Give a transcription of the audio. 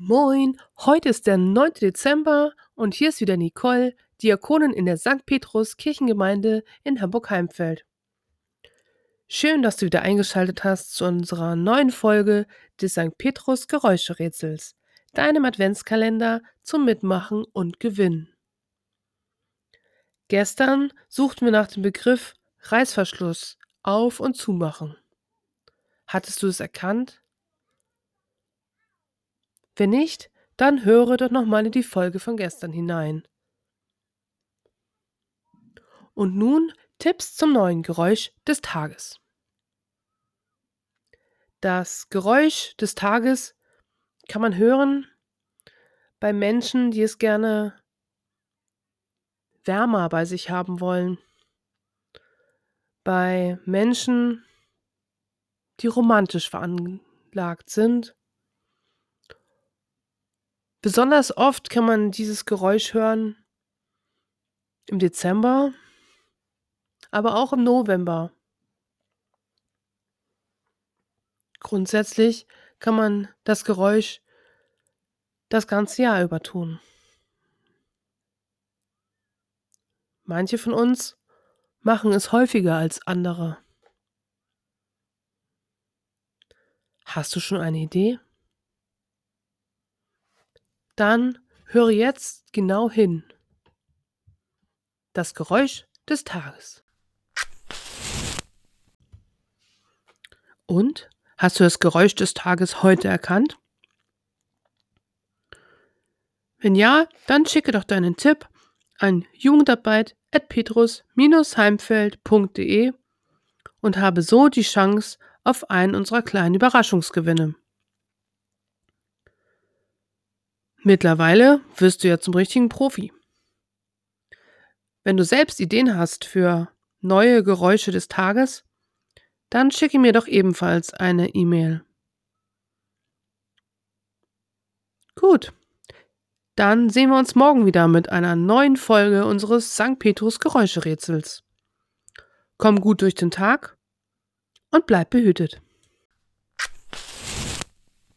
Moin, heute ist der 9. Dezember und hier ist wieder Nicole, Diakonin in der St. Petrus Kirchengemeinde in Hamburg-Heimfeld. Schön, dass du wieder eingeschaltet hast zu unserer neuen Folge des St. Petrus Geräuscherätsels, deinem Adventskalender zum Mitmachen und Gewinnen. Gestern suchten wir nach dem Begriff Reißverschluss auf- und zumachen. Hattest du es erkannt? Wenn nicht, dann höre doch nochmal in die Folge von gestern hinein. Und nun Tipps zum neuen Geräusch des Tages. Das Geräusch des Tages kann man hören bei Menschen, die es gerne wärmer bei sich haben wollen. Bei Menschen, die romantisch veranlagt sind Besonders oft kann man dieses Geräusch hören im Dezember, aber auch im November. Grundsätzlich kann man das Geräusch das ganze Jahr über tun. Manche von uns machen es häufiger als andere. Hast du schon eine Idee? Dann höre jetzt genau hin. Das Geräusch des Tages. Und? Hast du das Geräusch des Tages heute erkannt? Wenn ja, dann schicke doch deinen Tipp an jugendarbeit.petrus-heimfeld.de und habe so die Chance auf einen unserer kleinen Überraschungsgewinne. Mittlerweile wirst du ja zum richtigen Profi. Wenn du selbst Ideen hast für neue Geräusche des Tages, dann schicke mir doch ebenfalls eine E-Mail. Gut, dann sehen wir uns morgen wieder mit einer neuen Folge unseres St. Petrus Geräuscherätsels. Komm gut durch den Tag und bleib behütet.